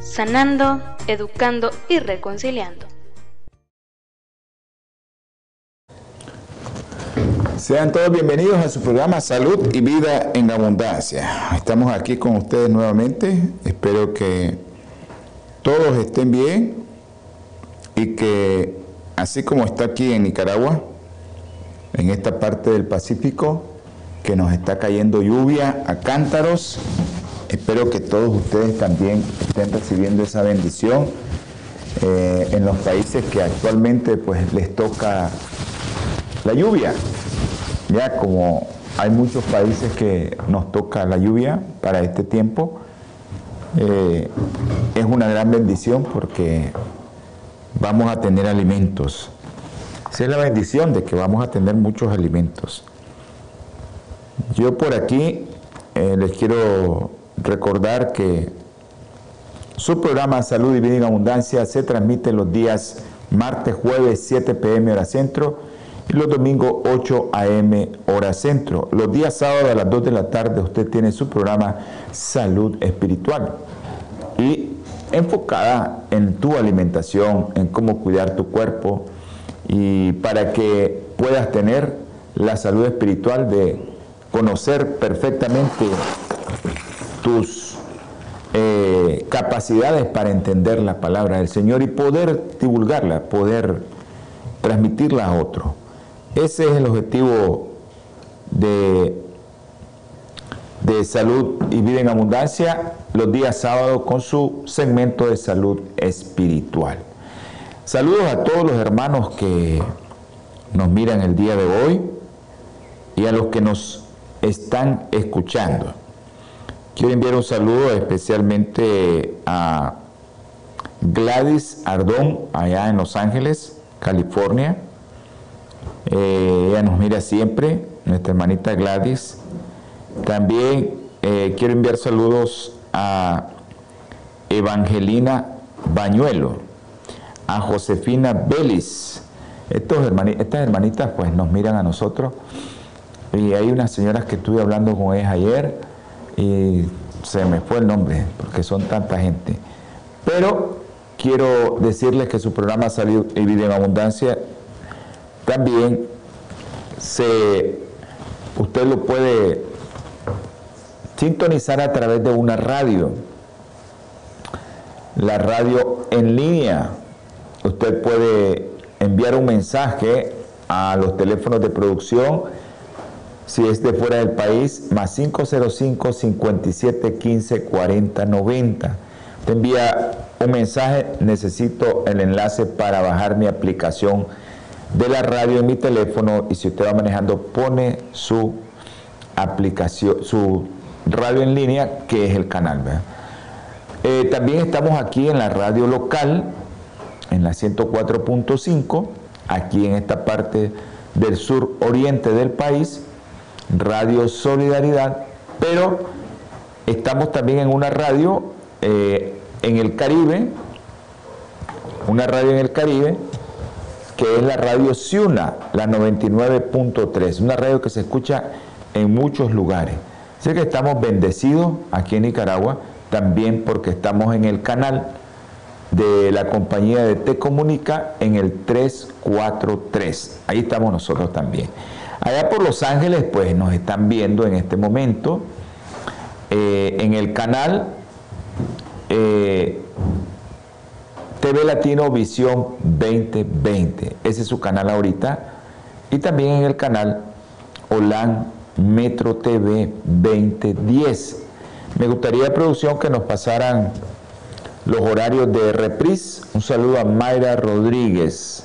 sanando, educando y reconciliando. Sean todos bienvenidos a su programa Salud y Vida en Abundancia. Estamos aquí con ustedes nuevamente. Espero que todos estén bien y que así como está aquí en Nicaragua, en esta parte del Pacífico, que nos está cayendo lluvia a cántaros, Espero que todos ustedes también estén recibiendo esa bendición eh, en los países que actualmente pues les toca la lluvia. Ya como hay muchos países que nos toca la lluvia para este tiempo, eh, es una gran bendición porque vamos a tener alimentos. Esa es la bendición de que vamos a tener muchos alimentos. Yo por aquí eh, les quiero recordar que su programa Salud y Vida en Abundancia se transmite los días martes, jueves 7 pm hora centro y los domingos 8 am hora centro. Los días sábados a las 2 de la tarde usted tiene su programa Salud Espiritual y enfocada en tu alimentación, en cómo cuidar tu cuerpo y para que puedas tener la salud espiritual de conocer perfectamente tus eh, capacidades para entender la palabra del Señor y poder divulgarla, poder transmitirla a otro. Ese es el objetivo de, de salud y vida en abundancia los días sábados con su segmento de salud espiritual. Saludos a todos los hermanos que nos miran el día de hoy y a los que nos están escuchando. Quiero enviar un saludo especialmente a Gladys Ardón, allá en Los Ángeles, California. Eh, ella nos mira siempre, nuestra hermanita Gladys. También eh, quiero enviar saludos a Evangelina Bañuelo, a Josefina. Estos estas hermanitas pues nos miran a nosotros. Y hay unas señoras que estuve hablando con ellas ayer y se me fue el nombre porque son tanta gente. Pero quiero decirles que su programa Salud y Vida en Abundancia también se, usted lo puede sintonizar a través de una radio, la radio en línea. Usted puede enviar un mensaje a los teléfonos de producción si es de fuera del país, más 505 57 15 40 90. Te envía un mensaje, necesito el enlace para bajar mi aplicación de la radio en mi teléfono y si usted va manejando pone su aplicación, su radio en línea, que es el canal. Eh, también estamos aquí en la radio local, en la 104.5, aquí en esta parte del sur oriente del país Radio Solidaridad, pero estamos también en una radio eh, en el Caribe, una radio en el Caribe, que es la radio Ciuna, la 99.3, una radio que se escucha en muchos lugares. Sé que estamos bendecidos aquí en Nicaragua, también porque estamos en el canal de la compañía de Te Comunica en el 343. Ahí estamos nosotros también. Allá por Los Ángeles, pues nos están viendo en este momento eh, en el canal eh, TV Latino Visión 2020. Ese es su canal ahorita. Y también en el canal Holan Metro TV 2010. Me gustaría, producción, que nos pasaran los horarios de reprise. Un saludo a Mayra Rodríguez.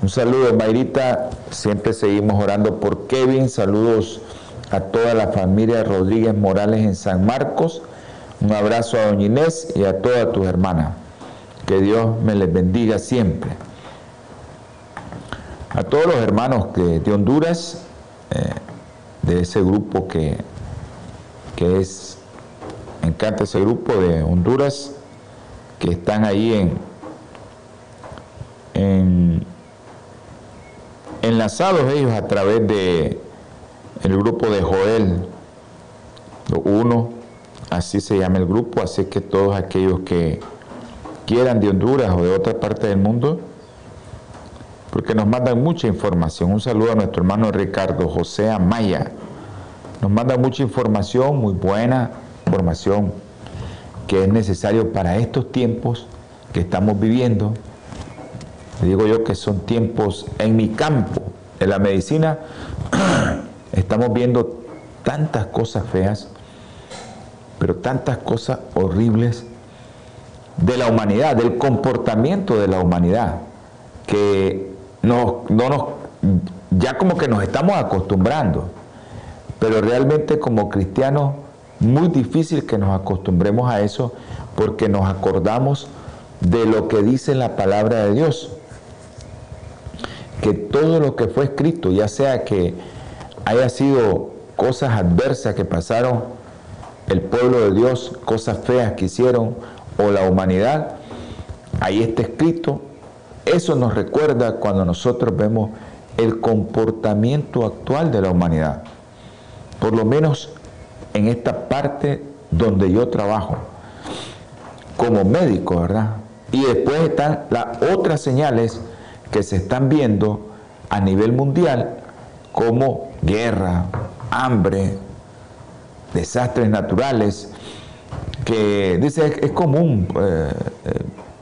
Un saludo, Mayrita. Siempre seguimos orando por Kevin. Saludos a toda la familia Rodríguez Morales en San Marcos. Un abrazo a Doña Inés y a todas tus hermanas. Que Dios me les bendiga siempre. A todos los hermanos de Honduras, eh, de ese grupo que, que es, me encanta ese grupo de Honduras, que están ahí en, en enlazados ellos a través de el grupo de Joel uno, así se llama el grupo, así que todos aquellos que quieran de Honduras o de otra parte del mundo, porque nos mandan mucha información. Un saludo a nuestro hermano Ricardo José Amaya. Nos manda mucha información, muy buena información, que es necesario para estos tiempos que estamos viviendo. Digo yo que son tiempos en mi campo, en la medicina, estamos viendo tantas cosas feas, pero tantas cosas horribles de la humanidad, del comportamiento de la humanidad, que no nos, ya como que nos estamos acostumbrando, pero realmente como cristianos muy difícil que nos acostumbremos a eso porque nos acordamos de lo que dice la palabra de Dios. Que todo lo que fue escrito, ya sea que haya sido cosas adversas que pasaron el pueblo de Dios, cosas feas que hicieron, o la humanidad, ahí está escrito. Eso nos recuerda cuando nosotros vemos el comportamiento actual de la humanidad. Por lo menos en esta parte donde yo trabajo, como médico, ¿verdad? Y después están las otras señales que se están viendo a nivel mundial, como guerra, hambre, desastres naturales, que dice es, común eh,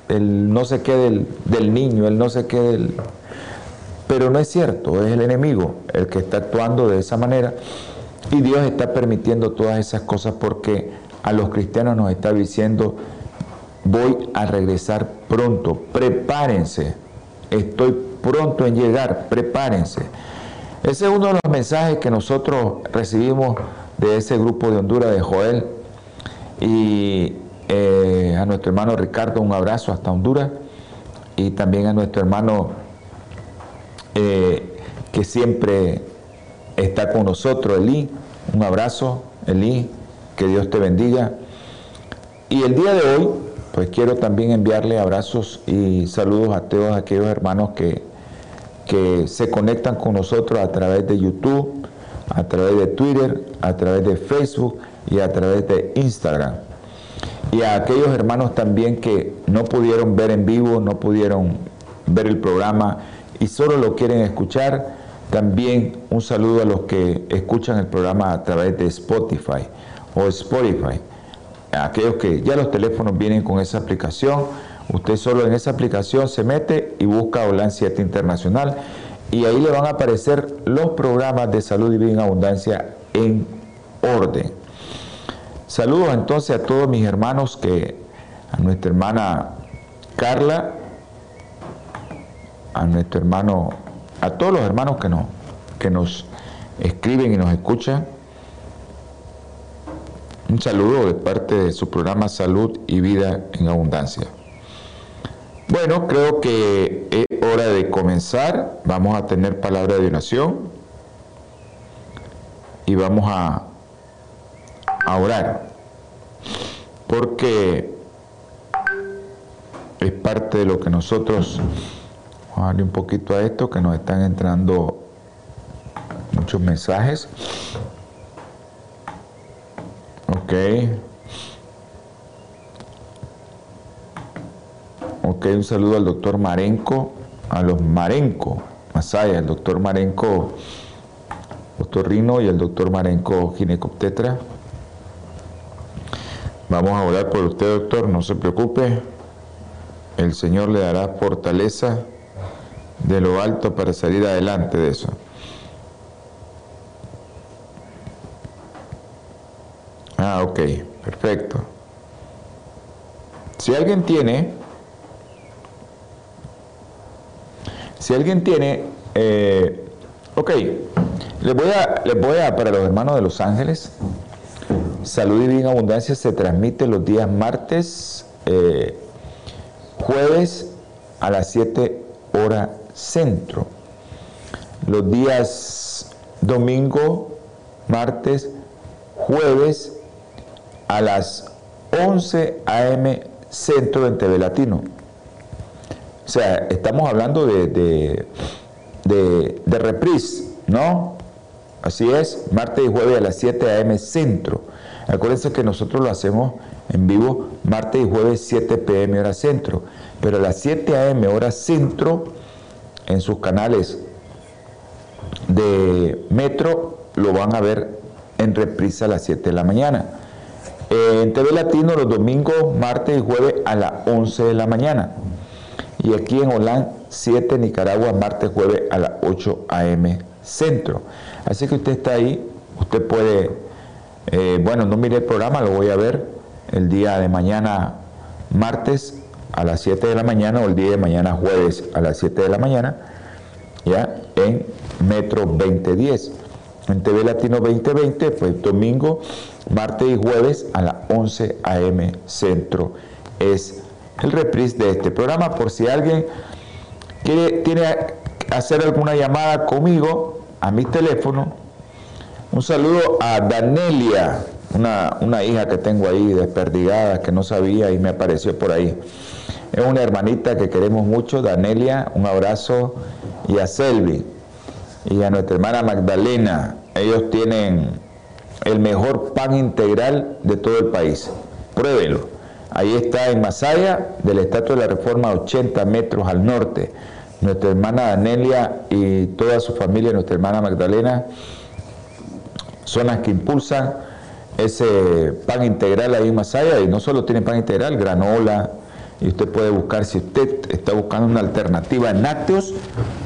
el no sé qué del, del, niño, el no sé qué del... Pero no es cierto, es el enemigo el que está actuando de esa manera y Dios está permitiendo todas esas cosas porque a los cristianos nos está diciendo, voy a regresar pronto, prepárense, estoy pronto en llegar, prepárense. Ese es uno de los mensajes que nosotros recibimos de ese grupo de Honduras de Joel. Y eh, a nuestro hermano Ricardo un abrazo hasta Honduras. Y también a nuestro hermano eh, que siempre está con nosotros, Eli. Un abrazo, Eli. Que Dios te bendiga. Y el día de hoy, pues quiero también enviarle abrazos y saludos a todos aquellos hermanos que, que se conectan con nosotros a través de YouTube a través de Twitter, a través de Facebook y a través de Instagram. Y a aquellos hermanos también que no pudieron ver en vivo, no pudieron ver el programa y solo lo quieren escuchar, también un saludo a los que escuchan el programa a través de Spotify o Spotify. Aquellos que ya los teléfonos vienen con esa aplicación, usted solo en esa aplicación se mete y busca OLAN 7 Internacional y ahí le van a aparecer los programas de salud y vida en abundancia en orden. Saludos entonces a todos mis hermanos que a nuestra hermana Carla, a nuestro hermano, a todos los hermanos que nos, que nos escriben y nos escuchan. Un saludo de parte de su programa Salud y Vida en Abundancia. Bueno, creo que es hora de comenzar. Vamos a tener palabra de oración y vamos a, orar. Porque es parte de lo que nosotros, vamos a darle un poquito a esto, que nos están entrando muchos mensajes. Ok. Ok, un saludo al doctor Marenco, a los Marenco, Masaya, el doctor Marenco, doctor Rino y el doctor Marenco Ginecoptetra. Vamos a orar por usted, doctor, no se preocupe. El Señor le dará fortaleza de lo alto para salir adelante de eso. Ah, ok, perfecto. Si alguien tiene Si alguien tiene, eh, ok, les voy, a, les voy a, para los hermanos de Los Ángeles, Salud y Vida en Abundancia se transmite los días martes, eh, jueves a las 7 horas centro. Los días domingo, martes, jueves a las 11 a.m. centro en TV Latino. O sea, estamos hablando de, de, de, reprise, ¿no? Así es, martes y jueves a las 7 a.m. centro. Acuérdense que nosotros lo hacemos en vivo martes y jueves 7 p.m. hora centro. Pero a las 7 a.m. hora centro, en sus canales de metro, lo van a ver en reprisa a las 7 de la mañana. En TV Latino los domingos, martes y jueves a las 11 de la mañana. Y aquí en Holán, 7 Nicaragua, martes, jueves a las 8 a.m. centro. Así que usted está ahí, usted puede, eh, bueno, no mire el programa, lo voy a ver el día de mañana, martes a las 7 de la mañana o el día de mañana jueves a las 7 de la mañana, ya en Metro 2010. En TV Latino 2020, pues domingo, martes y jueves a las 11 a.m. centro. Es el reprise de este programa. Por si alguien quiere, hacer alguna llamada conmigo, a mi teléfono. Un saludo a Danelia, una, una hija que tengo ahí desperdigada, que no sabía y me apareció por ahí. Es una hermanita que queremos mucho, Danelia, un abrazo. Y a Selvi y a nuestra hermana Magdalena. Ellos tienen el mejor pan integral de todo el país. Pruébenlo. Ahí está en Masaya, del Estatua de la Reforma, 80 metros al norte nuestra hermana Danelia y toda su familia, nuestra hermana Magdalena, son las que impulsan ese pan integral ahí en Masaya y no solo tiene pan integral, granola, y usted puede buscar, si usted está buscando una alternativa en lácteos,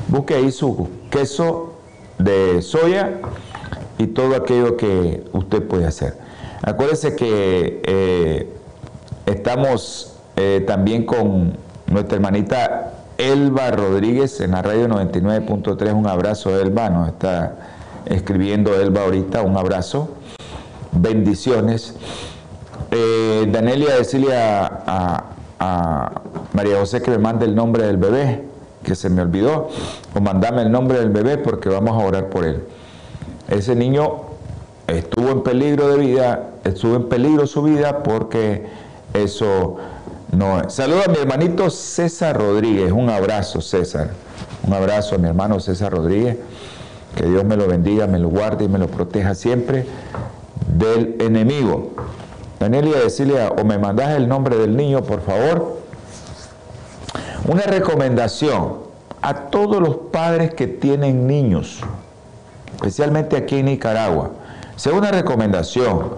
busque ahí su queso de soya y todo aquello que usted puede hacer. Acuérdese que eh, estamos eh, también con nuestra hermanita Elba Rodríguez en la radio 99.3. Un abrazo, Elba. Nos está escribiendo Elba ahorita. Un abrazo. Bendiciones. Eh, Danelia, decirle a, María José que me mande el nombre del bebé, que se me olvidó, o mandame el nombre del bebé porque vamos a orar por él. Ese niño estuvo en peligro de vida, estuvo en peligro su vida porque eso no, saludo a mi hermanito César Rodríguez. Un abrazo, César. Un abrazo a mi hermano César Rodríguez. Que Dios me lo bendiga, me lo guarde y me lo proteja siempre del enemigo. Danielia, decirle, o me mandas el nombre del niño, por favor. Una recomendación a todos los padres que tienen niños, especialmente aquí en Nicaragua. Segunda recomendación,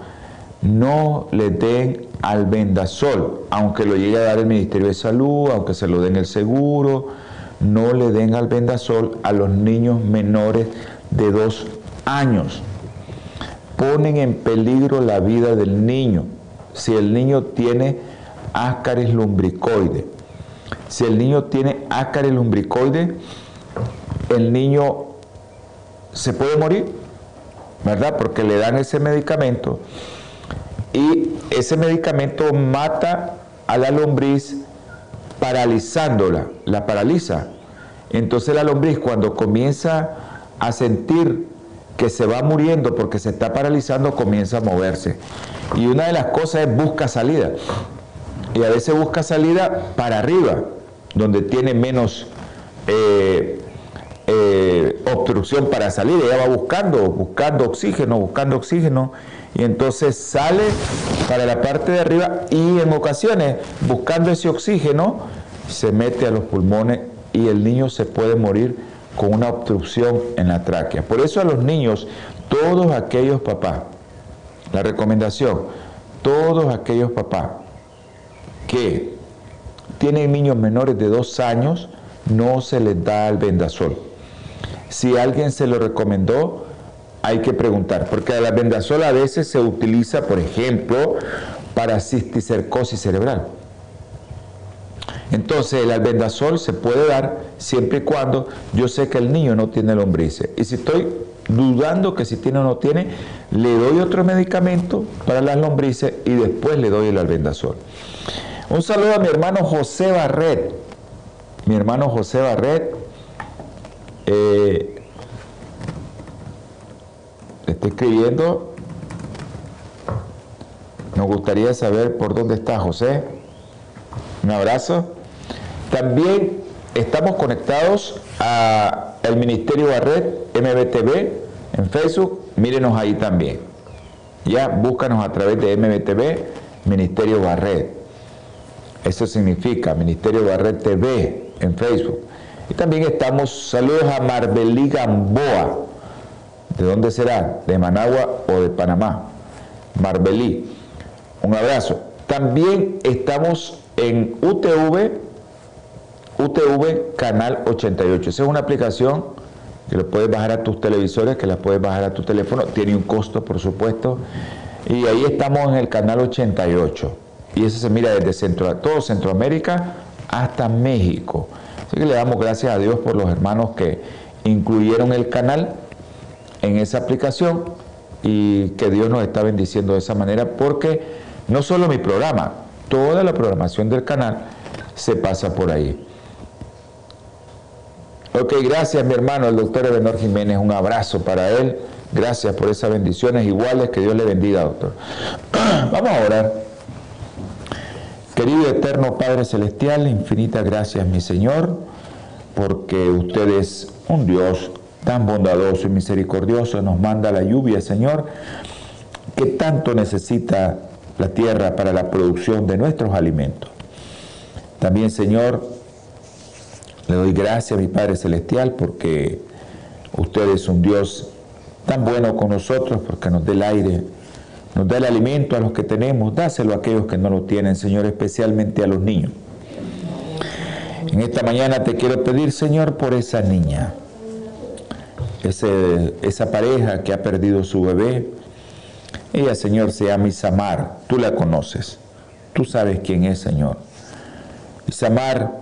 no le den al vendasol, aunque lo llegue a dar el Ministerio de Salud, aunque se lo den el seguro, no le den al vendasol a los niños menores de dos años. Ponen en peligro la vida del niño si el niño tiene ácaris lumbricoide. Si el niño tiene ácaris lumbricoide, el niño se puede morir, ¿verdad? Porque le dan ese medicamento y ese medicamento mata a la lombriz paralizándola, la paraliza. Entonces la lombriz cuando comienza a sentir que se va muriendo porque se está paralizando, comienza a moverse. Y una de las cosas es busca salida. Y a veces busca salida para arriba, donde tiene menos eh, eh, obstrucción para salir. Ella va buscando, buscando oxígeno, buscando oxígeno y entonces sale para la parte de arriba y en ocasiones buscando ese oxígeno se mete a los pulmones y el niño se puede morir con una obstrucción en la tráquea. Por eso a los niños, todos aquellos papás, la recomendación, todos aquellos papás que tienen niños menores de dos años, no se les da el vendasol. Si alguien se lo recomendó, hay que preguntar, porque la vendasol a veces se utiliza, por ejemplo, para cisticercosis cerebral. Entonces el albendazol se puede dar siempre y cuando yo sé que el niño no tiene lombrices. Y si estoy dudando que si tiene o no tiene, le doy otro medicamento para las lombrices y después le doy el albendazol. Un saludo a mi hermano José Barret. Mi hermano José Barret. Eh, estoy escribiendo. Nos gustaría saber por dónde está José. Un abrazo. También estamos conectados al Ministerio Barret MBTV en Facebook. Mírenos ahí también. Ya, búscanos a través de MBTV, Ministerio Barret. Eso significa Ministerio Barret TV en Facebook. Y también estamos, saludos a Marbelí Gamboa. ¿De dónde será? ¿De Managua o de Panamá? Marbelí. Un abrazo. También estamos en UTV, UTV Canal 88. Esa es una aplicación que lo puedes bajar a tus televisores, que la puedes bajar a tu teléfono. Tiene un costo, por supuesto. Y ahí estamos en el canal 88. Y eso se mira desde todo Centroamérica hasta México. Así que le damos gracias a Dios por los hermanos que incluyeron el canal en esa aplicación y que Dios nos está bendiciendo de esa manera porque no solo mi programa, toda la programación del canal se pasa por ahí. Ok, gracias mi hermano, el doctor Ebenor Jiménez, un abrazo para él. Gracias por esas bendiciones iguales, que Dios le bendiga, doctor. Vamos a. Querido eterno Padre Celestial, infinitas gracias, mi Señor, porque usted es un Dios tan bondadoso y misericordioso, nos manda la lluvia, Señor, que tanto necesita la tierra para la producción de nuestros alimentos. También, Señor, le doy gracias a mi Padre Celestial porque usted es un Dios tan bueno con nosotros porque nos dé el aire, nos da el alimento a los que tenemos, dáselo a aquellos que no lo tienen, Señor, especialmente a los niños. En esta mañana te quiero pedir, Señor, por esa niña, esa pareja que ha perdido su bebé, ella, Señor, se llama Isamar. Tú la conoces. Tú sabes quién es, Señor. Isamar,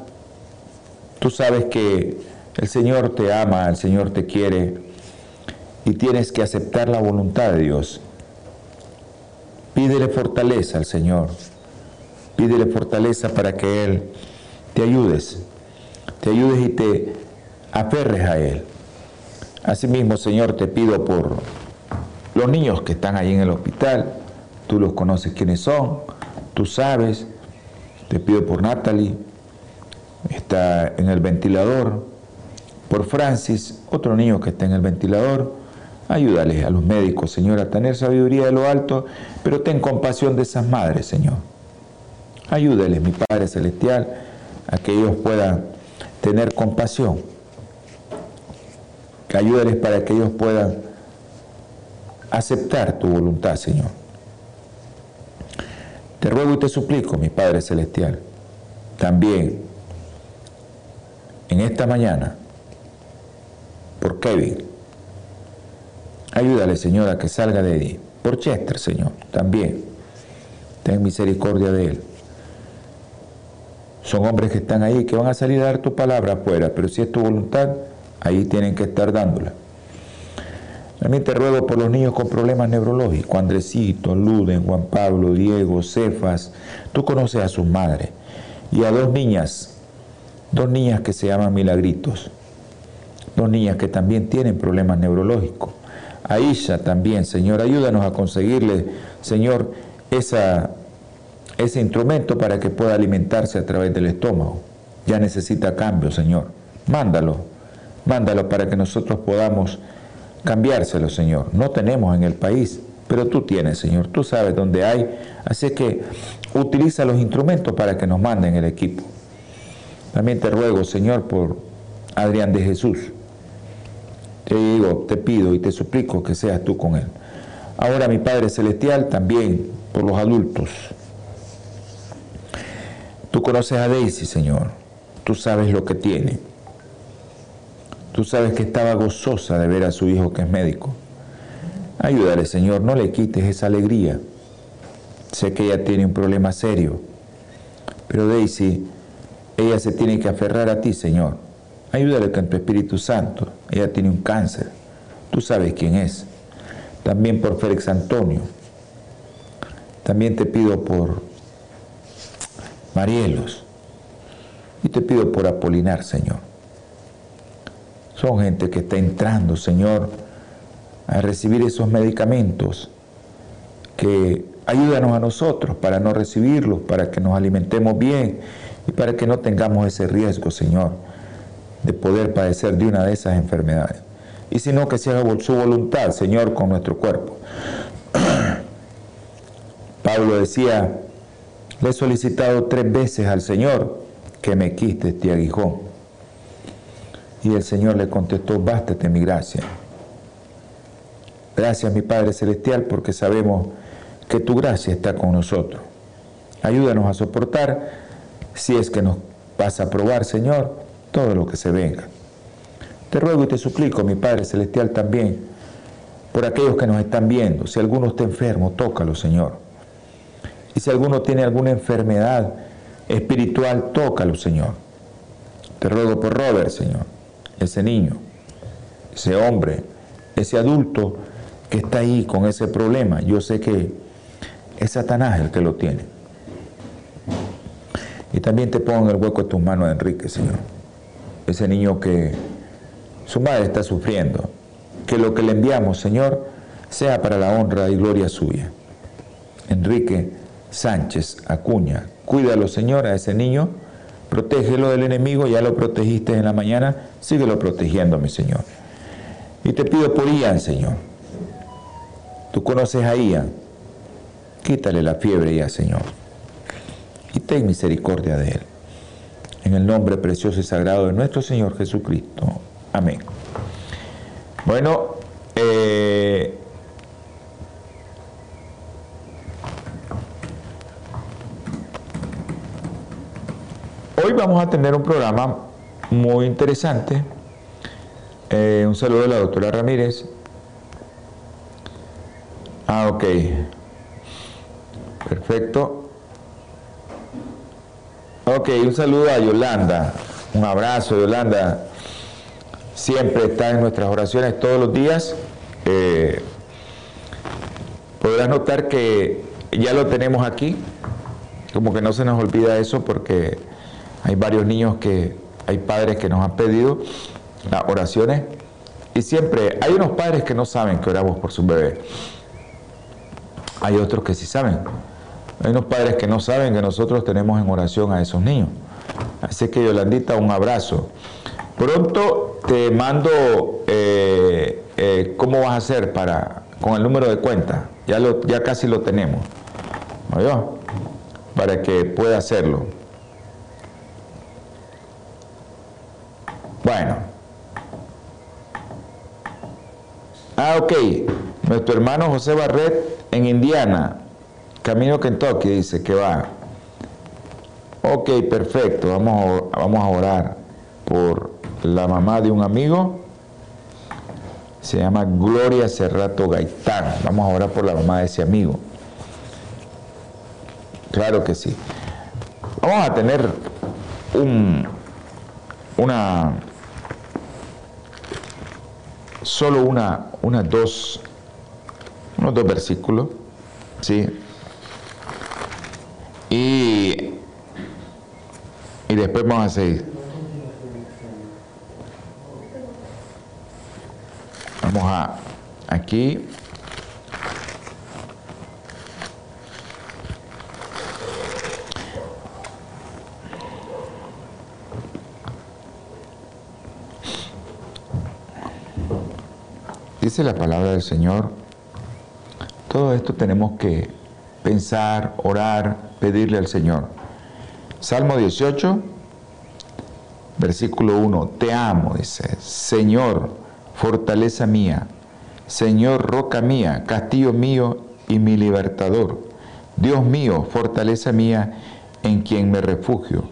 tú sabes que el Señor te ama, el Señor te quiere y tienes que aceptar la voluntad de Dios. Pídele fortaleza al Señor. Pídele fortaleza para que Él te ayudes. Te ayudes y te aferres a Él. Asimismo, Señor, te pido por los niños que están ahí en el hospital, tú los conoces quiénes son, tú sabes. Te pido por Natalie, está en el ventilador. Por Francis, otro niño que está en el ventilador. Ayúdale a los médicos, Señor, a tener sabiduría de lo alto, pero ten compasión de esas madres, Señor. Ayúdales, mi Padre Celestial, a que ellos puedan tener compasión. Ayúdales para que ellos puedan aceptar tu voluntad, Señor. Te ruego y te suplico, mi Padre Celestial, también en esta mañana, por Kevin, ayúdale, Señor, a que salga de ahí. Por Chester, Señor, también. Ten misericordia de él. Son hombres que están ahí, que van a salir a dar tu palabra afuera, pero si es tu voluntad, ahí tienen que estar dándola. También te ruego por los niños con problemas neurológicos, Andresito, Luden, Juan Pablo, Diego, Cefas, tú conoces a sus madres, y a dos niñas, dos niñas que se llaman Milagritos, dos niñas que también tienen problemas neurológicos. A Isha también, Señor, ayúdanos a conseguirle, Señor, ese instrumento para que pueda alimentarse a través del estómago. Ya necesita cambio, Señor. Mándalo, mándalo para que nosotros podamos cambiárselo, Señor. No tenemos en el país, pero tú tienes, Señor. Tú sabes dónde hay. Así que utiliza los instrumentos para que nos manden el equipo. También te ruego, Señor, por Adrián de Jesús. Te digo, te pido y te suplico que seas tú con él. Ahora, mi Padre Celestial, también por los adultos. Tú conoces a Daisy, Señor. Tú sabes lo que tiene. Tú sabes que estaba gozosa de ver a su hijo que es médico. Ayúdale, Señor, no le quites esa alegría. Sé que ella tiene un problema serio, pero Daisy ella se tiene que aferrar a ti, Señor. Ayúdale con tu Espíritu Santo. Ella tiene un cáncer. Tú sabes quién es. También por Félix Antonio. También te pido por Marielos. Y te pido por Apolinar, Señor. Son gente que está entrando, Señor, a recibir esos medicamentos que ayúdanos a nosotros para no recibirlos, para que nos alimentemos bien y para que no tengamos ese riesgo, Señor, de poder padecer de una de esas enfermedades. Y sino que se haga su voluntad, Señor, con nuestro cuerpo. Pablo decía, le he solicitado tres veces al Señor que me quiste este aguijón. Y el Señor le contestó, bástate mi gracia. Gracias mi Padre Celestial porque sabemos que tu gracia está con nosotros. Ayúdanos a soportar si es que nos vas a probar, Señor, todo lo que se venga. Te ruego y te suplico, mi Padre Celestial, también, por aquellos que nos están viendo. Si alguno está enfermo, tócalo, Señor. Y si alguno tiene alguna enfermedad espiritual, tócalo, Señor. Te ruego por Robert, Señor, ese niño, ese hombre, ese adulto que está ahí con ese problema. Yo sé que es Satanás el que lo tiene. Y también te pongo en el hueco de tus manos, Enrique, Señor. Ese niño que su madre está sufriendo. Que lo que le enviamos, Señor, sea para la honra y gloria suya. Enrique, Sánchez Acuña. Cuídalo, Señor, a ese niño. Protégelo del enemigo, ya lo protegiste en la mañana, síguelo protegiendo, mi Señor. Y te pido por Ian, Señor. Tú conoces a Ian. Quítale la fiebre ya, Señor. Y ten misericordia de él. En el nombre precioso y sagrado de nuestro Señor Jesucristo. Amén. Bueno, eh, Hoy vamos a tener un programa muy interesante. Eh, un saludo de la doctora Ramírez. Ah, ok. Perfecto. Ok, un saludo a Yolanda. Un abrazo, Yolanda. Siempre está en nuestras oraciones todos los días. Eh, podrás notar que ya lo tenemos aquí. Como que no se nos olvida eso porque hay varios niños que, hay padres que nos han pedido las oraciones y siempre hay unos padres que no saben que oramos por su bebé. Hay otros que sí saben. Hay unos padres que no saben que nosotros tenemos en oración a esos niños. Así que Yolandita, un abrazo. Pronto te mando eh, eh, cómo vas a hacer para con el número de cuenta. Ya, casi lo tenemos. Para que pueda hacerlo. Bueno. Ah, ok. Nuestro hermano José Barret en Indiana, camino Kentucky, dice que va. Ok, perfecto. Vamos a, vamos a orar por la mamá de un amigo. Se llama Gloria Cerrato Gaitán. Vamos a orar por la mamá de ese amigo. Claro que sí. Vamos a tener un, una solo una, una dos, unos dos versículos, ¿sí? Y, y después vamos a seguir. Vamos a aquí. Dice la palabra del Señor, todo esto tenemos que pensar, orar, pedirle al Señor. Salmo 18, versículo 1, te amo, dice, Señor, fortaleza mía, Señor, roca mía, castillo mío y mi libertador, Dios mío, fortaleza mía, en quien me refugio,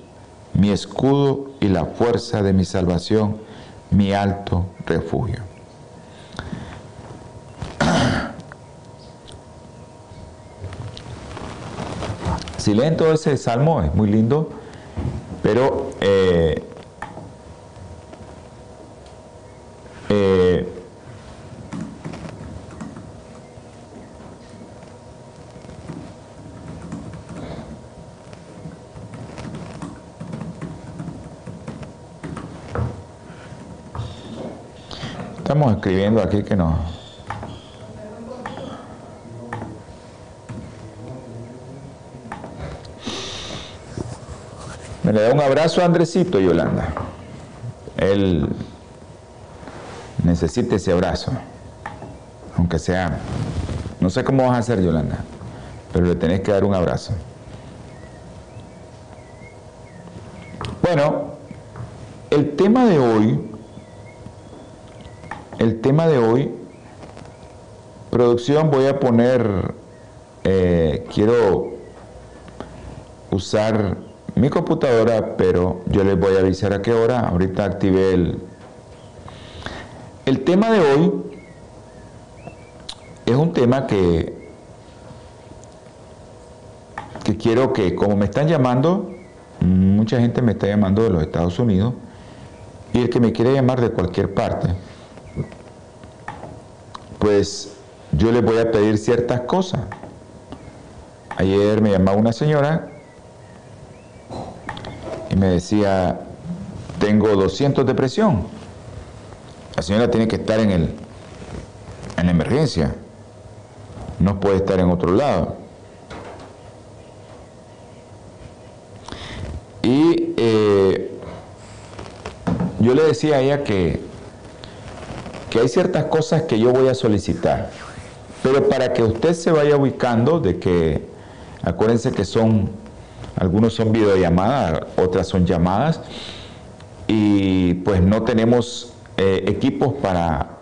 mi escudo y la fuerza de mi salvación, mi alto refugio. Si ese salmo, es muy lindo, pero eh, eh, Estamos escribiendo aquí que no. Me le da un abrazo a Andresito, Yolanda. Él necesita ese abrazo. Aunque sea. No sé cómo vas a hacer, Yolanda. Pero le tenés que dar un abrazo. Bueno, el tema de hoy el tema de hoy, producción, voy a poner, eh, quiero usar mi computadora, pero yo les voy a avisar a qué hora. Ahorita activé el... El tema de hoy es un tema que, que quiero que, como me están llamando, mucha gente me está llamando de los Estados Unidos, y el que me quiere llamar de cualquier parte, pues yo les voy a pedir ciertas cosas. Ayer me llamaba una señora y me decía, tengo 200 de presión. La señora tiene que estar en, el, en la emergencia, no puede estar en otro lado. Y eh, yo le decía a ella que que hay ciertas cosas que yo voy a solicitar. Pero para que usted se vaya ubicando de que, acuérdense que son, algunos son videollamadas, otras son llamadas, y pues no tenemos eh, equipos para,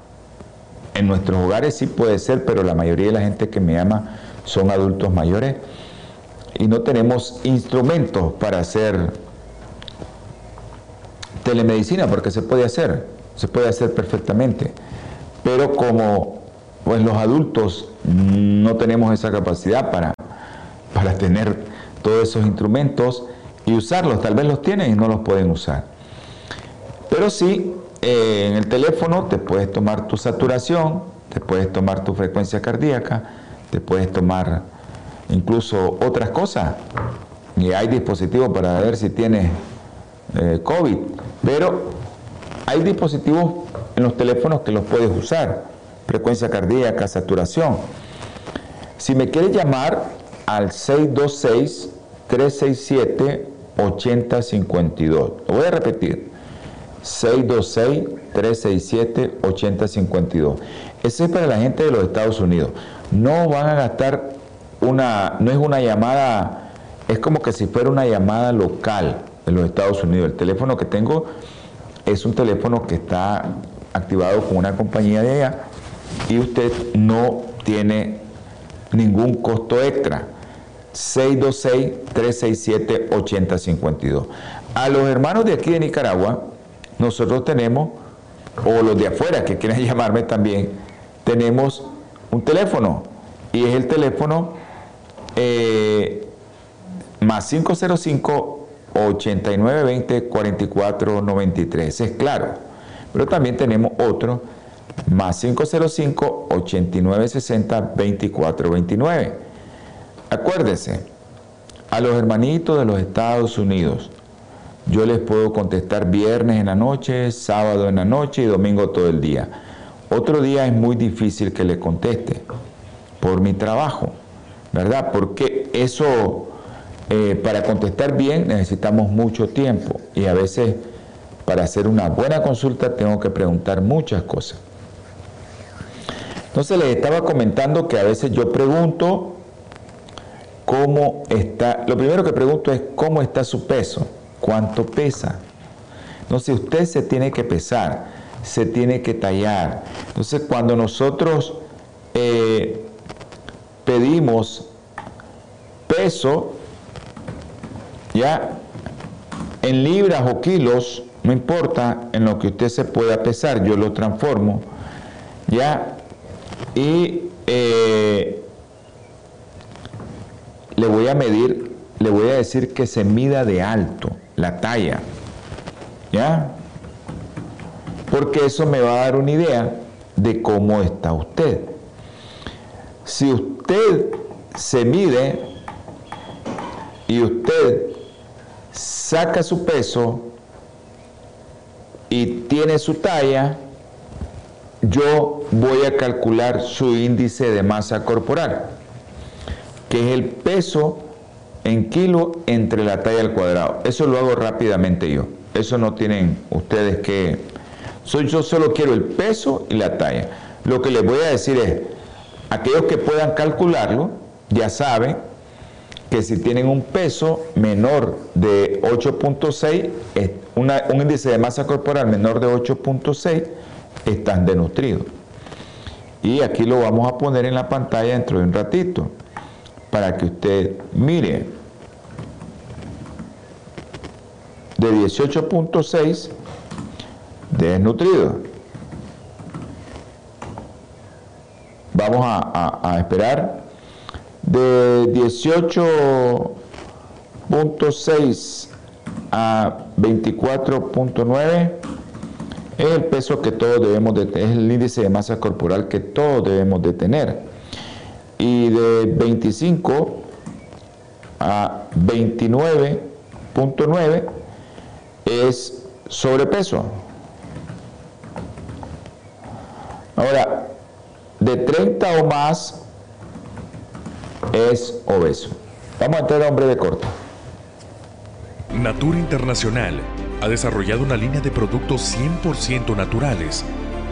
en nuestros hogares sí puede ser, pero la mayoría de la gente que me llama son adultos mayores y no tenemos instrumentos para hacer telemedicina, porque se puede hacer se puede hacer perfectamente. Pero como pues, los adultos no tenemos esa capacidad para, para tener todos esos instrumentos y usarlos, tal vez los tienen y no los pueden usar. Pero sí, eh, en el teléfono te puedes tomar tu saturación, te puedes tomar tu frecuencia cardíaca, te puedes tomar incluso otras cosas. Y hay dispositivos para ver si tienes eh, COVID. Pero hay dispositivos en los teléfonos que los puedes usar, frecuencia cardíaca, saturación. Si me quieres llamar al 626-367-8052, lo voy a repetir, 626-367-8052. Ese es para la gente de los Estados Unidos. No van a gastar una, no es una llamada, es como que si fuera una llamada local de los Estados Unidos. El teléfono que tengo es un teléfono que está activado con una compañía de allá y usted no tiene ningún costo extra. 626-367-8052. A los hermanos de aquí de Nicaragua, nosotros tenemos, o los de afuera que quieran llamarme también, tenemos un teléfono y es el teléfono eh, más 505 8920 4493, es claro. Pero también tenemos otro más 505 8960 2429. Acuérdense, a los hermanitos de los Estados Unidos, yo les puedo contestar viernes en la noche, sábado en la noche y domingo todo el día. Otro día es muy difícil que les conteste por mi trabajo, ¿verdad? Porque eso eh, para contestar bien necesitamos mucho tiempo y a veces para hacer una buena consulta tengo que preguntar muchas cosas. Entonces les estaba comentando que a veces yo pregunto cómo está, lo primero que pregunto es cómo está su peso, cuánto pesa. Entonces usted se tiene que pesar, se tiene que tallar. Entonces cuando nosotros eh, pedimos peso, ya en libras o kilos, no importa en lo que usted se pueda pesar, yo lo transformo, ya, y eh, le voy a medir, le voy a decir que se mida de alto, la talla, ¿Ya? Porque eso me va a dar una idea de cómo está usted. Si usted se mide y usted saca su peso y tiene su talla, yo voy a calcular su índice de masa corporal, que es el peso en kilo entre la talla al cuadrado. Eso lo hago rápidamente yo. Eso no tienen ustedes que... Soy, yo solo quiero el peso y la talla. Lo que les voy a decir es, aquellos que puedan calcularlo, ya saben que si tienen un peso menor de 8.6, un índice de masa corporal menor de 8.6, están denutridos. Y aquí lo vamos a poner en la pantalla dentro de un ratito, para que usted mire. De 18.6, desnutrido. Vamos a, a esperar de 18.6 a 24.9 es el peso que todos debemos de es el índice de masa corporal que todos debemos de tener. Y de 25 a 29.9 es sobrepeso. Ahora, de 30 o más es obeso. Vamos a entrar a hombre de corte. Natura Internacional ha desarrollado una línea de productos 100% naturales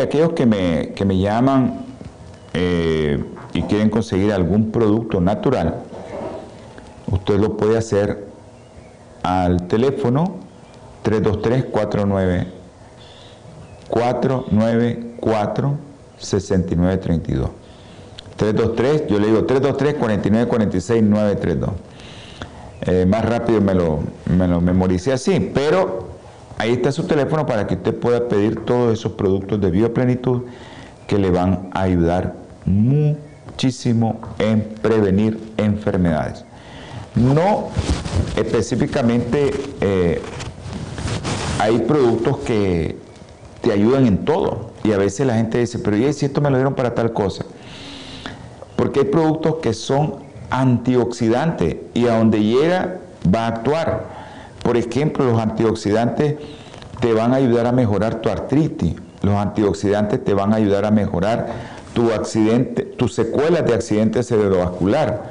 Aquellos que me, que me llaman eh, y quieren conseguir algún producto natural, usted lo puede hacer al teléfono 323 494 6932. 323, yo le digo 323 49 46 932. más rápido me lo, me lo memoricé así, pero ahí está su teléfono para que usted pueda pedir todos esos productos de bioplenitud que le van a ayudar muchísimo en prevenir enfermedades. No específicamente eh, hay productos que te ayudan en todo. Y a veces la gente dice, pero ¿y si esto me lo dieron para tal cosa? Porque hay productos que son antioxidantes y a donde llega va a actuar. Por ejemplo, los antioxidantes te van a ayudar a mejorar tu artritis. Los antioxidantes te van a ayudar a mejorar tu accidente, tus secuelas de accidente cerebrovascular.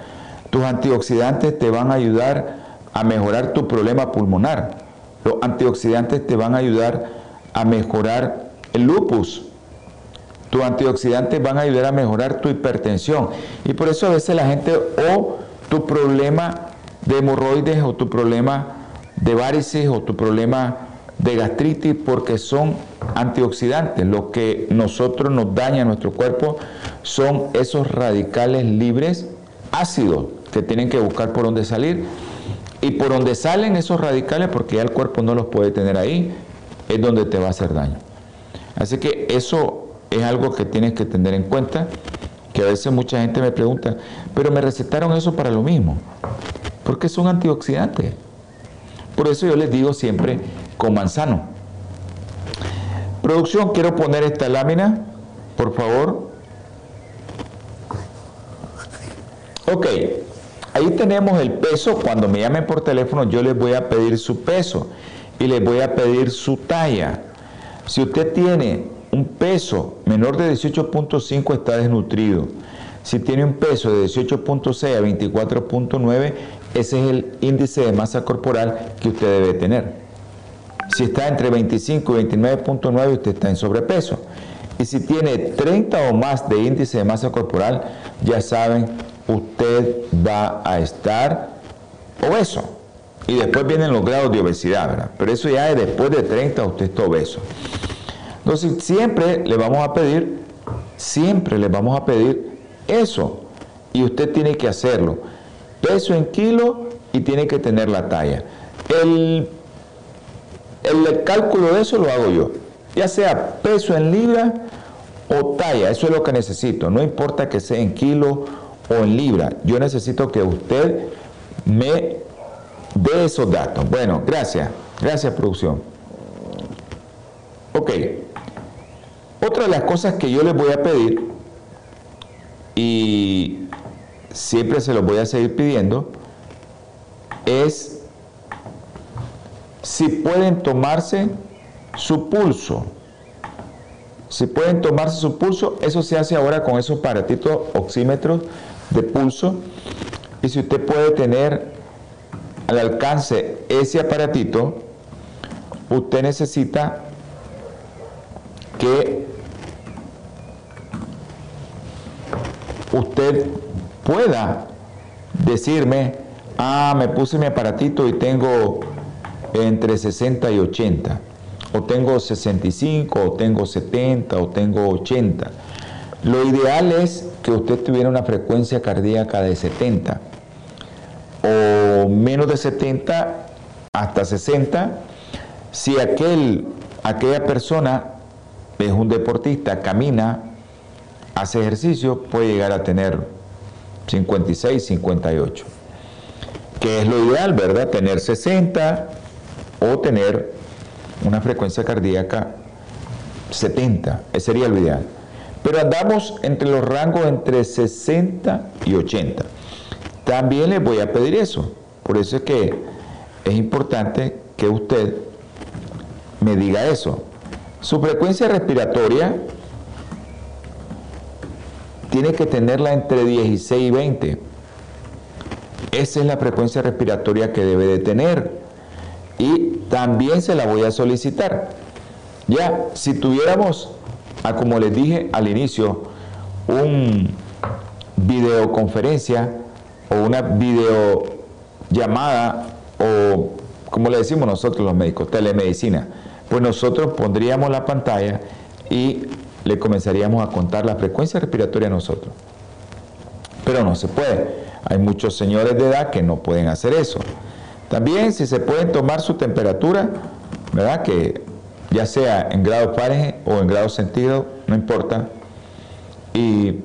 Tus antioxidantes te van a ayudar a mejorar tu problema pulmonar. Los antioxidantes te van a ayudar a mejorar el lupus. Tus antioxidantes van a ayudar a mejorar tu hipertensión. Y por eso a veces la gente o tu problema de hemorroides o tu problema de varices o tu problema de gastritis porque son antioxidantes. Lo que nosotros nos daña a nuestro cuerpo son esos radicales libres ácidos que tienen que buscar por dónde salir y por donde salen esos radicales, porque ya el cuerpo no los puede tener ahí, es donde te va a hacer daño. Así que eso es algo que tienes que tener en cuenta, que a veces mucha gente me pregunta, pero me recetaron eso para lo mismo, porque son antioxidantes. Por eso yo les digo siempre, con manzano. Producción, quiero poner esta lámina, por favor. Ok, Ahí tenemos el peso. Cuando me llamen por teléfono, yo les voy a pedir su peso y les voy a pedir su talla. Si usted tiene un peso menor de 18.5 está desnutrido. Si tiene un peso de 18.6 a 24.9, ese es el índice de masa corporal que usted debe tener. Si está entre 25 y 29.9, usted está en sobrepeso. Y si tiene 30 o más de índice de masa corporal, ya saben, usted va a estar obeso. Y después vienen los grados de obesidad, ¿verdad? Pero eso ya es después de 30, usted está obeso. Entonces, siempre le vamos a pedir, siempre le vamos a pedir eso. Y usted tiene que hacerlo. Peso en kilo y tiene que tener la talla. El, el cálculo de eso lo hago yo. Ya sea peso en libra o talla, eso es lo que necesito. No importa que sea en kilo o en libra. Yo necesito que usted me dé esos datos. Bueno, gracias. Gracias, producción. Ok. Otra de las cosas que yo les voy a pedir, y siempre se los voy a seguir pidiendo, es si pueden tomarse su pulso. Si pueden tomarse su pulso, eso se hace ahora con esos aparatitos oxímetros de pulso. Y si usted puede tener al alcance ese aparatito, usted necesita que usted pueda decirme, ah, me puse mi aparatito y tengo entre 60 y 80, o tengo 65, o tengo 70, o tengo 80. Lo ideal es que usted tuviera una frecuencia cardíaca de 70, o menos de 70 hasta 60, si aquel, aquella persona es un deportista, camina, hace ejercicio, puede llegar a tener 56, 58. Que es lo ideal, ¿verdad? Tener 60 o tener una frecuencia cardíaca 70. Ese sería lo ideal. Pero andamos entre los rangos entre 60 y 80. También les voy a pedir eso. Por eso es que es importante que usted me diga eso. Su frecuencia respiratoria tiene que tenerla entre 16 y 20. Esa es la frecuencia respiratoria que debe de tener. Y también se la voy a solicitar. Ya, si tuviéramos, ah, como les dije al inicio, un videoconferencia o una videollamada o, como le decimos nosotros los médicos, telemedicina, pues nosotros pondríamos la pantalla y le comenzaríamos a contar la frecuencia respiratoria a nosotros. Pero no se puede. Hay muchos señores de edad que no pueden hacer eso. También si se pueden tomar su temperatura, ¿verdad? Que ya sea en grado Fahrenheit o en grado centígrado, no importa. Y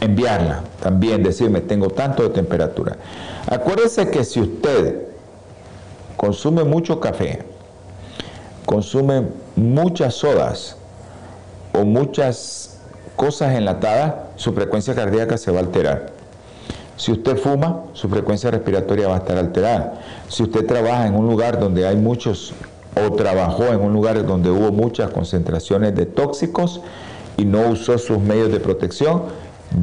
enviarla también, decirme, tengo tanto de temperatura. Acuérdese que si usted consume mucho café, consume muchas sodas o muchas cosas enlatadas, su frecuencia cardíaca se va a alterar. Si usted fuma, su frecuencia respiratoria va a estar alterada. Si usted trabaja en un lugar donde hay muchos, o trabajó en un lugar donde hubo muchas concentraciones de tóxicos y no usó sus medios de protección,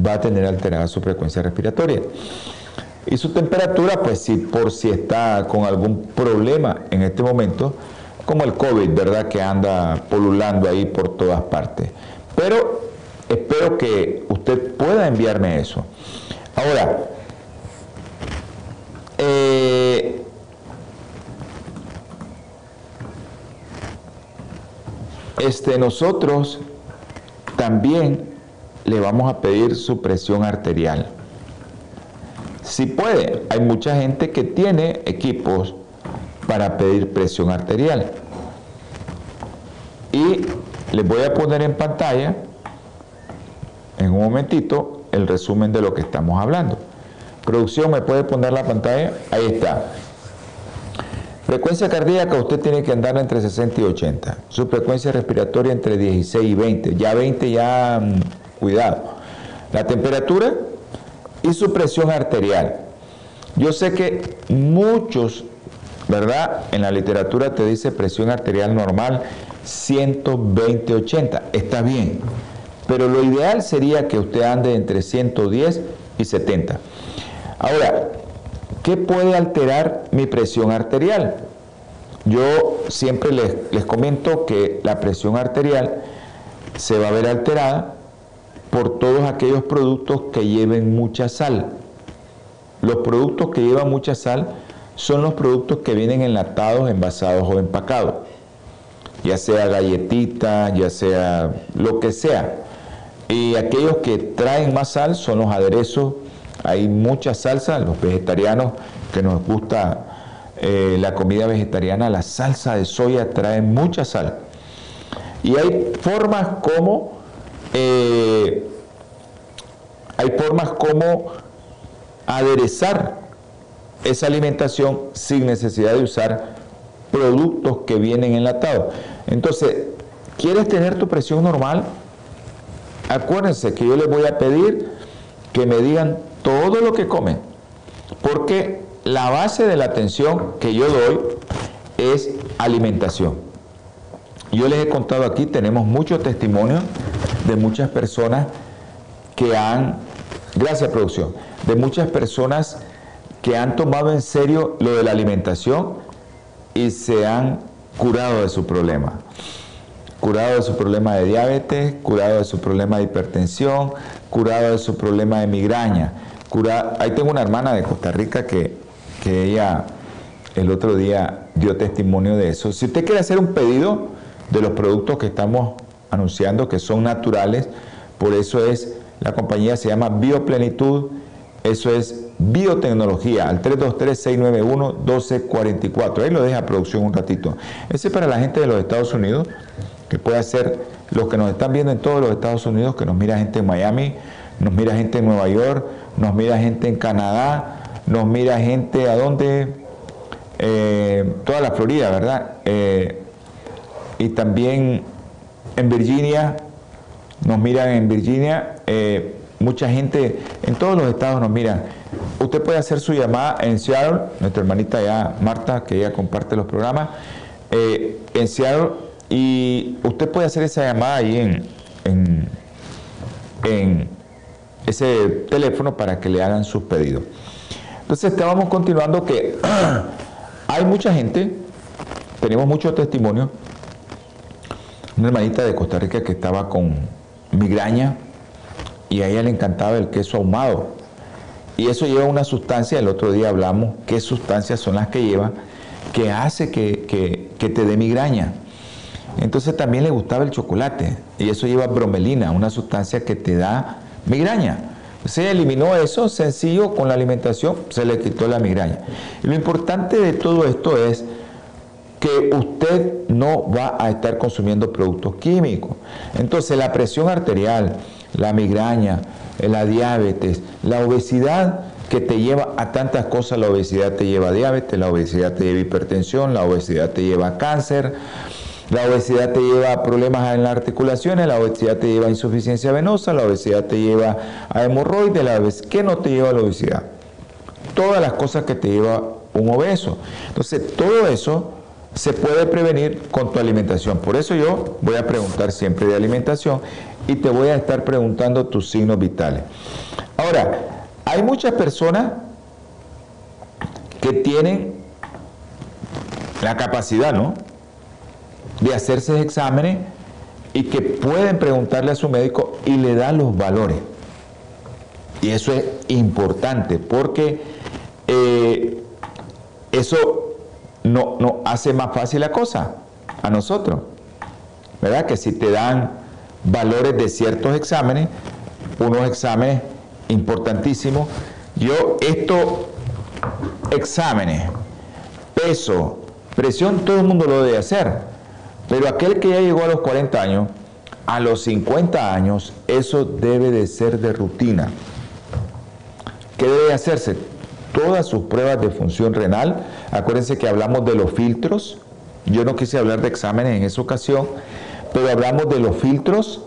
va a tener alterada su frecuencia respiratoria. Y su temperatura, pues si por si está con algún problema en este momento, como el COVID, ¿verdad? Que anda polulando ahí por todas partes. Pero espero que usted pueda enviarme eso. Ahora, eh, este, nosotros también le vamos a pedir su presión arterial. Si puede, hay mucha gente que tiene equipos para pedir presión arterial. Y les voy a poner en pantalla, en un momentito, el resumen de lo que estamos hablando. Producción, ¿me puede poner la pantalla? Ahí está. Frecuencia cardíaca, usted tiene que andar entre 60 y 80. Su frecuencia respiratoria entre 16 y 20. Ya 20, ya mm, cuidado. La temperatura y su presión arterial. Yo sé que muchos ¿verdad? En la literatura te dice presión arterial normal 120-80, está bien, pero lo ideal sería que usted ande entre 110 y 70. Ahora, ¿qué puede alterar mi presión arterial? Yo siempre les, les comento que la presión arterial se va a ver alterada por todos aquellos productos que lleven mucha sal. Los productos que llevan mucha sal son los productos que vienen enlatados, envasados o empacados. Ya sea galletita, ya sea lo que sea. Y aquellos que traen más sal son los aderezos. Hay mucha salsa, los vegetarianos que nos gusta eh, la comida vegetariana, la salsa de soya trae mucha sal. Y hay formas como eh, hay formas como aderezar esa alimentación sin necesidad de usar productos que vienen enlatados. Entonces, ¿quieres tener tu presión normal? Acuérdense que yo les voy a pedir que me digan todo lo que comen, porque la base de la atención que yo doy es alimentación. Yo les he contado aquí, tenemos muchos testimonios de muchas personas que han, gracias producción, de muchas personas que han tomado en serio lo de la alimentación y se han curado de su problema. Curado de su problema de diabetes, curado de su problema de hipertensión, curado de su problema de migraña. Ahí tengo una hermana de Costa Rica que, que ella el otro día dio testimonio de eso. Si usted quiere hacer un pedido de los productos que estamos anunciando, que son naturales, por eso es, la compañía se llama Bioplenitud, eso es biotecnología, al 323-691-1244. Ahí lo deja producción un ratito. Ese es para la gente de los Estados Unidos, que puede ser los que nos están viendo en todos los Estados Unidos, que nos mira gente en Miami, nos mira gente en Nueva York, nos mira gente en Canadá, nos mira gente a dónde, eh, toda la Florida, ¿verdad? Eh, y también en Virginia, nos miran en Virginia, eh, mucha gente en todos los estados nos miran. Usted puede hacer su llamada en Seattle, nuestra hermanita ya Marta, que ella comparte los programas, en Seattle, y usted puede hacer esa llamada ahí en, en, en ese teléfono para que le hagan sus pedidos. Entonces estábamos continuando que hay mucha gente, tenemos muchos testimonios, una hermanita de Costa Rica que estaba con migraña y a ella le encantaba el queso ahumado. Y eso lleva una sustancia, el otro día hablamos qué sustancias son las que lleva, que hace que, que te dé migraña. Entonces también le gustaba el chocolate y eso lleva bromelina, una sustancia que te da migraña. Se eliminó eso sencillo con la alimentación, se le quitó la migraña. Lo importante de todo esto es que usted no va a estar consumiendo productos químicos. Entonces la presión arterial, la migraña, la diabetes, la obesidad que te lleva a tantas cosas, la obesidad te lleva a diabetes, la obesidad te lleva a hipertensión, la obesidad te lleva a cáncer, la obesidad te lleva a problemas en las articulaciones, la obesidad te lleva a insuficiencia venosa, la obesidad te lleva a hemorroides, la obesidad, ¿qué no te lleva a la obesidad? Todas las cosas que te lleva un obeso. Entonces, todo eso se puede prevenir con tu alimentación. Por eso yo voy a preguntar siempre de alimentación y te voy a estar preguntando tus signos vitales. Ahora, hay muchas personas que tienen la capacidad, ¿no? de hacerse exámenes y que pueden preguntarle a su médico y le da los valores. Y eso es importante porque eh, eso no, no hace más fácil la cosa a nosotros. ¿Verdad? Que si te dan valores de ciertos exámenes, unos exámenes importantísimos, yo estos exámenes, peso, presión, todo el mundo lo debe hacer. Pero aquel que ya llegó a los 40 años, a los 50 años, eso debe de ser de rutina. ¿Qué debe hacerse? Todas sus pruebas de función renal. Acuérdense que hablamos de los filtros. Yo no quise hablar de exámenes en esa ocasión, pero hablamos de los filtros.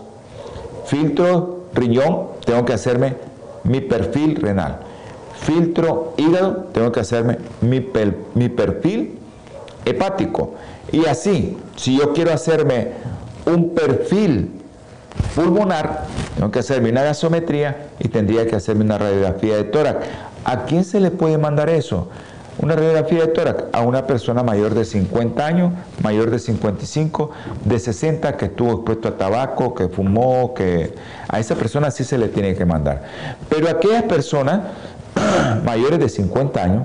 Filtro riñón, tengo que hacerme mi perfil renal. Filtro hígado, tengo que hacerme mi, mi perfil hepático. Y así, si yo quiero hacerme un perfil pulmonar, tengo que hacerme una gasometría y tendría que hacerme una radiografía de tórax. ¿A quién se le puede mandar eso? Una radiografía de tórax a una persona mayor de 50 años, mayor de 55, de 60 que estuvo expuesto a tabaco, que fumó, que a esa persona sí se le tiene que mandar. Pero aquellas personas mayores de 50 años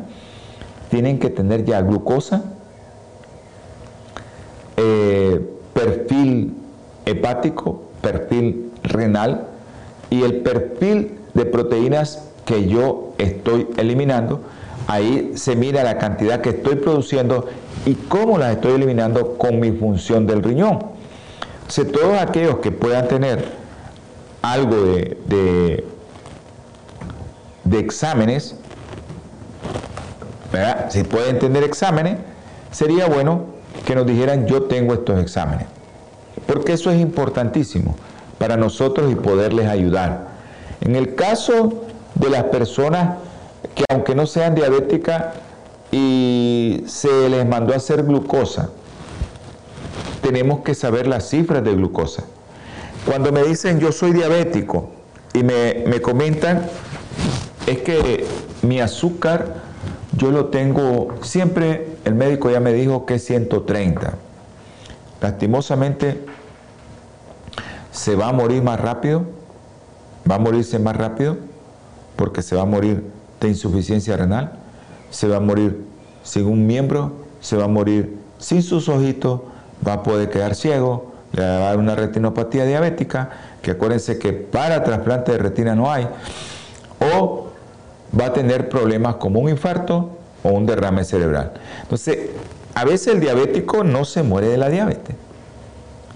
tienen que tener ya glucosa, eh, perfil hepático, perfil renal y el perfil de proteínas que yo estoy eliminando Ahí se mira la cantidad que estoy produciendo y cómo las estoy eliminando con mi función del riñón. Entonces, todos aquellos que puedan tener algo de, de, exámenes, si pueden tener exámenes, sería bueno que nos dijeran yo tengo estos exámenes. Porque eso es importantísimo para nosotros y poderles ayudar. En el caso de las personas que aunque no sean diabéticas y se les mandó a hacer glucosa, tenemos que saber las cifras de glucosa. Cuando me dicen yo soy diabético y me, me comentan, es que mi azúcar yo lo tengo, siempre el médico ya me dijo que es 130. Lastimosamente se va a morir más rápido, va a morirse más rápido porque se va a morir de insuficiencia renal, se va a morir sin un miembro, se va a morir sin sus ojitos, va a poder quedar ciego, le va a dar una retinopatía diabética, que acuérdense que para trasplante de retina no hay, o va a tener problemas como un infarto o un derrame cerebral. Entonces, a veces el diabético no se muere de la diabetes,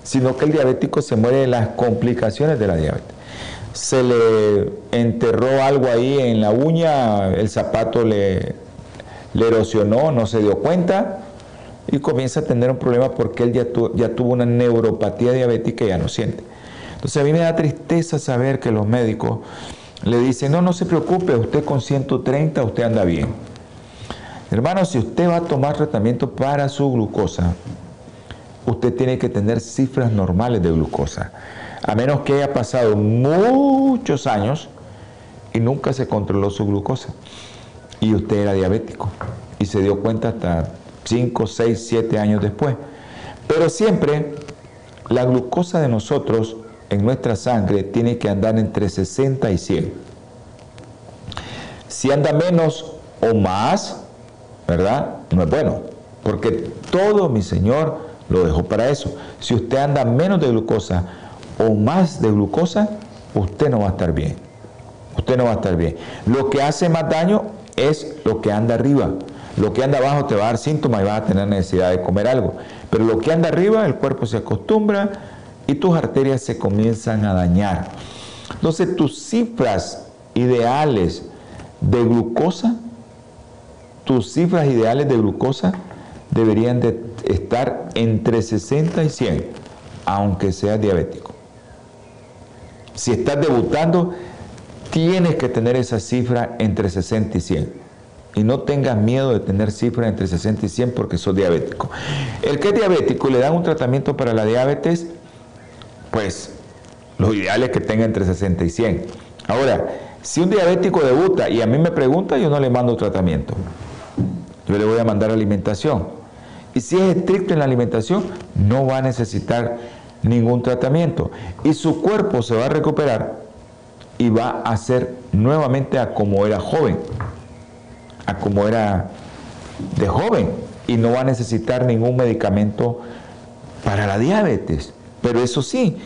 sino que el diabético se muere de las complicaciones de la diabetes se le enterró algo ahí en la uña, el zapato le, erosionó, no se dio cuenta y comienza a tener un problema porque él ya, ya tuvo una neuropatía diabética y ya no siente. Entonces a mí me da tristeza saber que los médicos le dicen, no, no se preocupe, usted con 130 usted anda bien. Hermano, si usted va a tomar tratamiento para su glucosa, usted tiene que tener cifras normales de glucosa a menos que haya pasado muchos años y nunca se controló su glucosa. Y usted era diabético y se dio cuenta hasta 5, 6, 7 años después. Pero siempre la glucosa de nosotros en nuestra sangre tiene que andar entre 60 y 100. Si anda menos o más, ¿verdad? No es bueno, porque todo mi Señor lo dejó para eso. Si usted anda menos de glucosa, o más de glucosa, usted no va a estar bien. Usted no va a estar bien. Lo que hace más daño es lo que anda arriba. Lo que anda abajo te va a dar síntomas y vas a tener necesidad de comer algo. Pero lo que anda arriba, el cuerpo se acostumbra y tus arterias se comienzan a dañar. Entonces tus cifras ideales de glucosa, tus cifras ideales de glucosa deberían de estar entre 60 y 100, aunque seas diabético. Si estás debutando, tienes que tener esa cifra entre 60 y 100. Y no tengas miedo de tener cifras entre 60 y 100 porque sos diabético. El que es diabético le dan un tratamiento para la diabetes, pues lo ideal es que tenga entre 60 y 100. Ahora, si un diabético debuta y a mí me pregunta, yo no le mando tratamiento. Yo le voy a mandar alimentación. Y si es estricto en la alimentación, no va a necesitar ningún tratamiento y su cuerpo se va a recuperar y va a ser nuevamente a como era joven, a como era de joven y no va a necesitar ningún medicamento para la diabetes. Pero eso sí,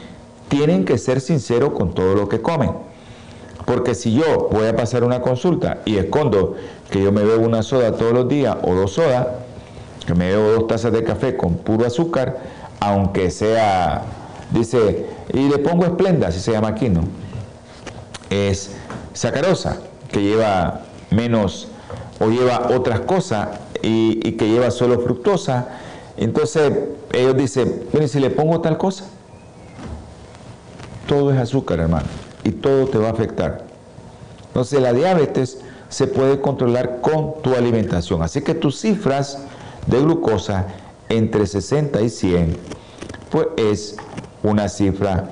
tienen que ser sinceros con todo lo que comen. Porque si yo voy a pasar una consulta y escondo que yo me bebo una soda todos los días o dos sodas, que me bebo dos tazas de café con puro azúcar, aunque sea, dice, y le pongo esplenda, así se llama aquí, ¿no? Es sacarosa, que lleva menos o lleva otras cosas y, que lleva solo fructosa. Entonces ellos dicen, bueno, si le pongo tal cosa? Todo es azúcar, hermano, y todo te va a afectar. Entonces la diabetes se puede controlar con tu alimentación. Así que tus cifras de glucosa entre 60 y 100, pues es una cifra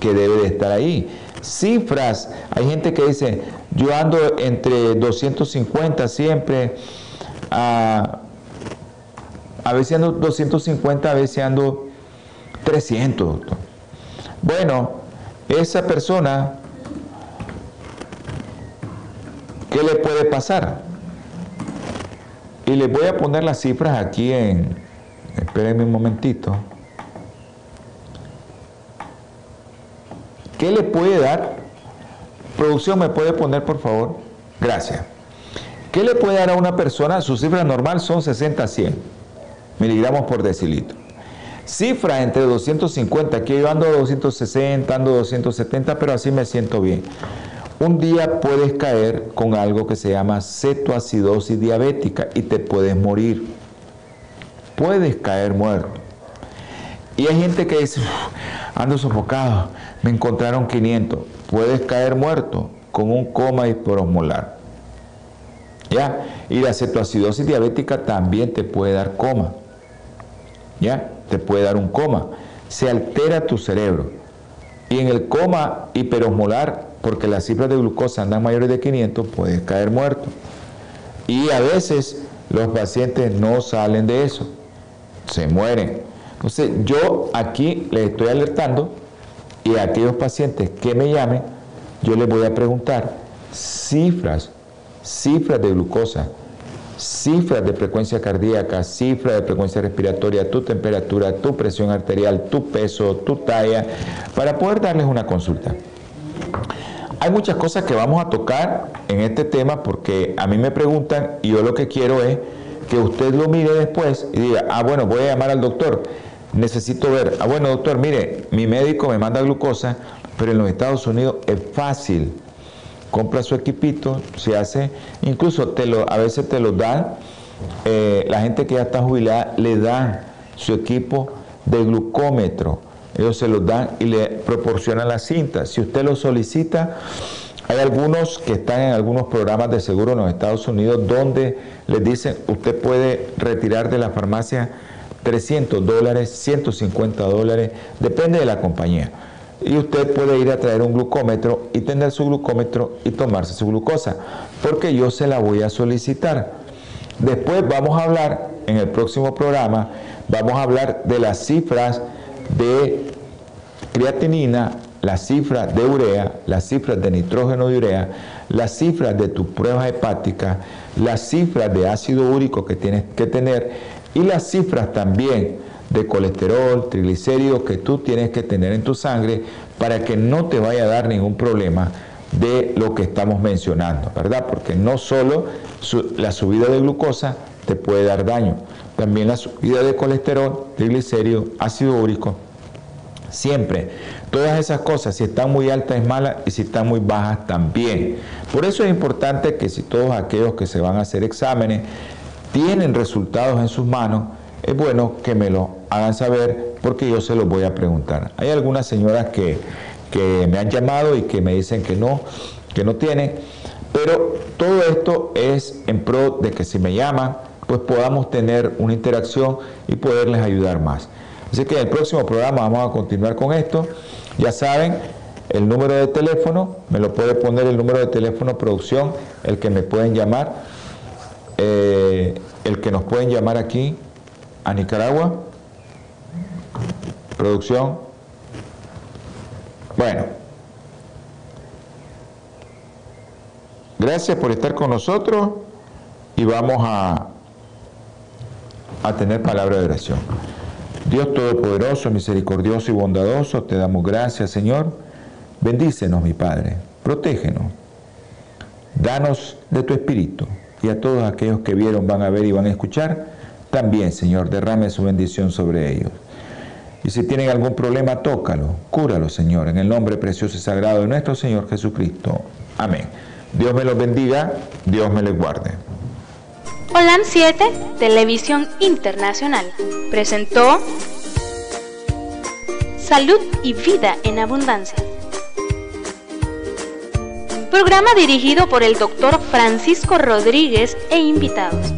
que debe de estar ahí. Cifras, hay gente que dice, Yo ando entre 250 siempre, a, a veces ando 250, a veces ando 300. Bueno, esa persona, ¿qué le puede pasar? Y les voy a poner las cifras aquí en, espérenme un momentito. ¿Qué le puede dar? Producción, ¿me puede poner, por favor? Gracias. ¿Qué le puede dar a una persona? Su cifra normal son 60 a 100 miligramos por decilitro. Cifra entre 250, aquí yo ando 260, ando 270, pero así me siento bien. Un día puedes caer con algo que se llama cetoacidosis diabética y te puedes morir. Puedes caer muerto. Y hay gente que dice, ando sofocado, me encontraron 500. Puedes caer muerto con un coma hiperosmolar. ¿Ya? Y la cetoacidosis diabética también te puede dar coma. ¿Ya? Te puede dar un coma. Se altera tu cerebro. Y en el coma hiperosmolar, porque las cifras de glucosa andan mayores de 500, puedes caer muerto. Y a veces los pacientes no salen de eso, se mueren. Entonces yo aquí les estoy alertando y a aquellos pacientes que me llamen, yo les voy a preguntar cifras, cifras de glucosa, cifras de frecuencia cardíaca, cifras de frecuencia respiratoria, tu temperatura, tu presión arterial, tu peso, tu talla, para poder darles una consulta. Hay muchas cosas que vamos a tocar en este tema porque a mí me preguntan y yo lo que quiero es que usted lo mire después y diga, ah, bueno, voy a llamar al doctor necesito ver, ah bueno doctor, mire, mi médico me manda glucosa, pero en los Estados Unidos es fácil. Compra su equipito, se hace, incluso te lo, a veces te lo dan, eh, la gente que ya está jubilada le dan su equipo de glucómetro. Ellos se los dan y le proporcionan la cinta. Si usted lo solicita, hay algunos que están en algunos programas de seguro en los Estados Unidos donde les dicen, usted puede retirar de la farmacia 300 dólares, 150 dólares, depende de la compañía. Y usted puede ir a traer un glucómetro y tener su glucómetro y tomarse su glucosa, porque yo se la voy a solicitar. Después vamos a hablar, en el próximo programa, vamos a hablar de las cifras de creatinina, las cifras de urea, las cifras de nitrógeno de urea, las cifras de tus pruebas hepáticas, las cifras de ácido úrico que tienes que tener y las cifras también de colesterol, triglicéridos que tú tienes que tener en tu sangre para que no te vaya a dar ningún problema de lo que estamos mencionando, ¿verdad? Porque no solo la subida de glucosa te puede dar daño, también la subida de colesterol, triglicéridos, ácido úrico, siempre. Todas esas cosas, si están muy altas es mala y si están muy bajas también. Por eso es importante que si todos aquellos que se van a hacer exámenes tienen resultados en sus manos, es bueno que me lo hagan saber porque yo se los voy a preguntar. Hay algunas señoras que, me han llamado y que me dicen que no, que no tienen, pero todo esto es en pro de que si me llaman, pues podamos tener una interacción y poderles ayudar más. Así que en el próximo programa vamos a continuar con esto. Ya saben, el número de teléfono, me lo puede poner el número de teléfono producción, el que me pueden llamar eh, el que nos pueden llamar aquí a Nicaragua. Producción. Bueno. Gracias por estar con nosotros y vamos a, a tener palabra de oración. Dios Todopoderoso, misericordioso y bondadoso, te damos gracias, Señor. Bendícenos, mi Padre. Protégenos. Danos de tu Espíritu y a todos aquellos que vieron, van a ver y van a escuchar, también, Señor, derrame su bendición sobre ellos. Y si tienen algún problema, tócalo, cúralo, Señor, en el nombre precioso y sagrado de nuestro Señor Jesucristo. Amén. Dios me los bendiga, Dios me les guarde. Holan 7, Televisión Internacional, presentó Salud y Vida en Abundancia Programa dirigido por el doctor Francisco Rodríguez e invitados.